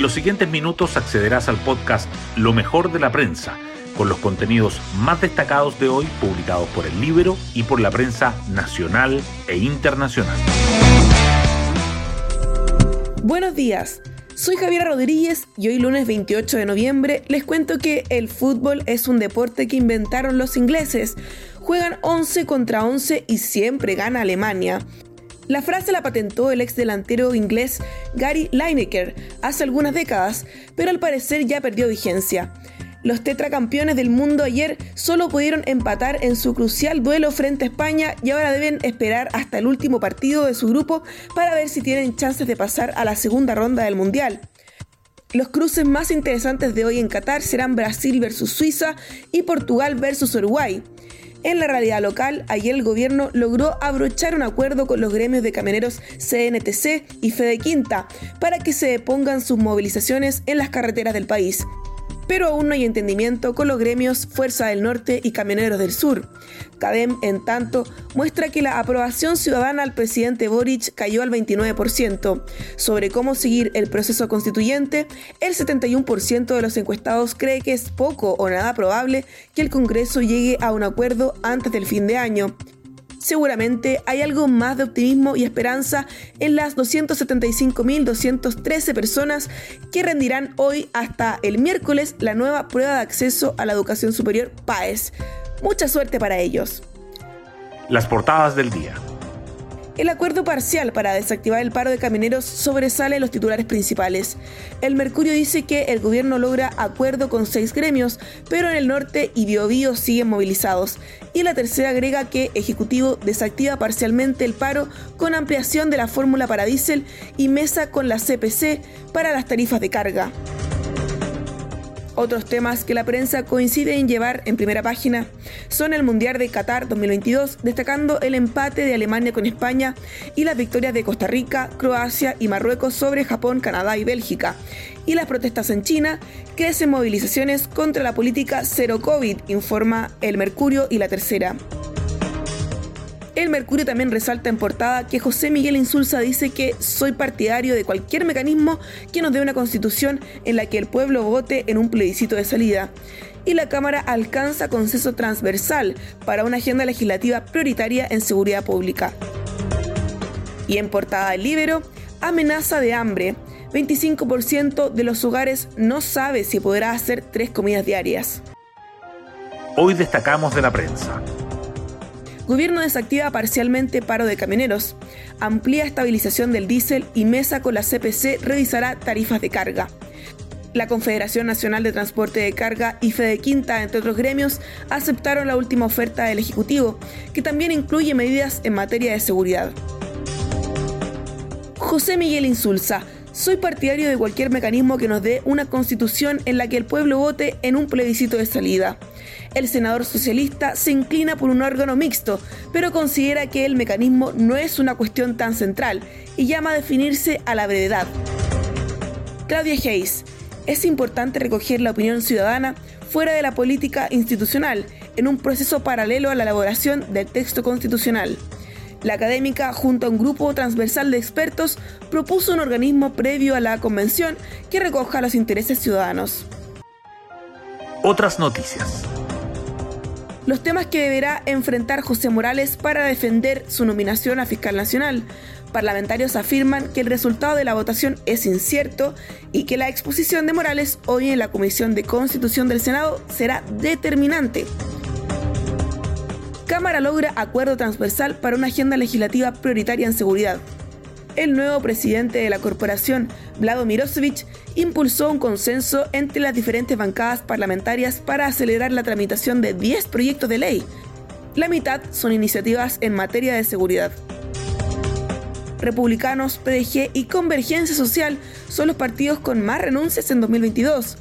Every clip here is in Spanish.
En los siguientes minutos accederás al podcast Lo mejor de la prensa, con los contenidos más destacados de hoy publicados por el libro y por la prensa nacional e internacional. Buenos días. Soy Javiera Rodríguez y hoy lunes 28 de noviembre les cuento que el fútbol es un deporte que inventaron los ingleses. Juegan 11 contra 11 y siempre gana Alemania. La frase la patentó el ex delantero inglés Gary Lineker hace algunas décadas, pero al parecer ya perdió vigencia. Los tetracampeones del mundo ayer solo pudieron empatar en su crucial duelo frente a España y ahora deben esperar hasta el último partido de su grupo para ver si tienen chances de pasar a la segunda ronda del Mundial. Los cruces más interesantes de hoy en Qatar serán Brasil versus Suiza y Portugal versus Uruguay. En la realidad local, ayer el gobierno logró abrochar un acuerdo con los gremios de camioneros CNTC y Fede Quinta para que se depongan sus movilizaciones en las carreteras del país pero aún no hay entendimiento con los gremios Fuerza del Norte y Camioneros del Sur. CADEM, en tanto, muestra que la aprobación ciudadana al presidente Boric cayó al 29%. Sobre cómo seguir el proceso constituyente, el 71% de los encuestados cree que es poco o nada probable que el Congreso llegue a un acuerdo antes del fin de año seguramente hay algo más de optimismo y esperanza en las 275.213 personas que rendirán hoy hasta el miércoles la nueva prueba de acceso a la educación superior PAES. Mucha suerte para ellos. Las portadas del día. El acuerdo parcial para desactivar el paro de camioneros sobresale en los titulares principales. El Mercurio dice que el gobierno logra acuerdo con seis gremios, pero en el norte y Biobío siguen movilizados. Y la tercera agrega que Ejecutivo desactiva parcialmente el paro con ampliación de la fórmula para diésel y mesa con la CPC para las tarifas de carga. Otros temas que la prensa coincide en llevar en primera página son el Mundial de Qatar 2022, destacando el empate de Alemania con España y las victorias de Costa Rica, Croacia y Marruecos sobre Japón, Canadá y Bélgica. Y las protestas en China crecen movilizaciones contra la política cero COVID, informa el Mercurio y la Tercera. El Mercurio también resalta en portada que José Miguel Insulza dice que soy partidario de cualquier mecanismo que nos dé una constitución en la que el pueblo vote en un plebiscito de salida. Y la Cámara alcanza consenso transversal para una agenda legislativa prioritaria en seguridad pública. Y en portada del Libero, amenaza de hambre. 25% de los hogares no sabe si podrá hacer tres comidas diarias. Hoy destacamos de la prensa. Gobierno desactiva parcialmente paro de camioneros. Amplía estabilización del diésel y mesa con la CPC revisará tarifas de carga. La Confederación Nacional de Transporte de Carga y Fede Quinta, entre otros gremios, aceptaron la última oferta del Ejecutivo, que también incluye medidas en materia de seguridad. José Miguel Insulza, soy partidario de cualquier mecanismo que nos dé una constitución en la que el pueblo vote en un plebiscito de salida. El senador socialista se inclina por un órgano mixto, pero considera que el mecanismo no es una cuestión tan central y llama a definirse a la brevedad. Claudia Hayes, es importante recoger la opinión ciudadana fuera de la política institucional, en un proceso paralelo a la elaboración del texto constitucional. La académica, junto a un grupo transversal de expertos, propuso un organismo previo a la convención que recoja los intereses ciudadanos. Otras noticias. Los temas que deberá enfrentar José Morales para defender su nominación a fiscal nacional. Parlamentarios afirman que el resultado de la votación es incierto y que la exposición de Morales hoy en la Comisión de Constitución del Senado será determinante. Cámara logra acuerdo transversal para una agenda legislativa prioritaria en seguridad. El nuevo presidente de la corporación, Vlado Mirosevic, impulsó un consenso entre las diferentes bancadas parlamentarias para acelerar la tramitación de 10 proyectos de ley. La mitad son iniciativas en materia de seguridad. Republicanos, PDG y Convergencia Social son los partidos con más renuncias en 2022.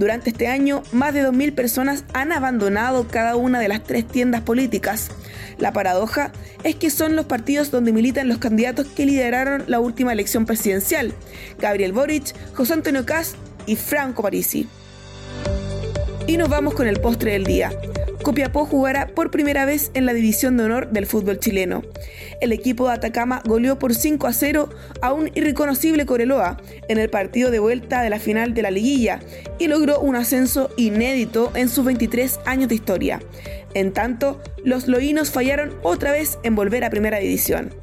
Durante este año, más de 2.000 personas han abandonado cada una de las tres tiendas políticas. La paradoja es que son los partidos donde militan los candidatos que lideraron la última elección presidencial, Gabriel Boric, José Antonio Cast y Franco Parisi. Y nos vamos con el postre del día. Copiapó jugará por primera vez en la división de honor del fútbol chileno. El equipo de Atacama goleó por 5 a 0 a un irreconocible Coreloa en el partido de vuelta de la final de la liguilla y logró un ascenso inédito en sus 23 años de historia. En tanto, los loínos fallaron otra vez en volver a primera división.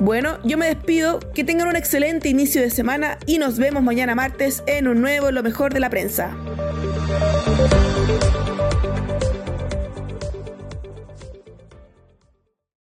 Bueno, yo me despido, que tengan un excelente inicio de semana y nos vemos mañana martes en un nuevo Lo mejor de la prensa.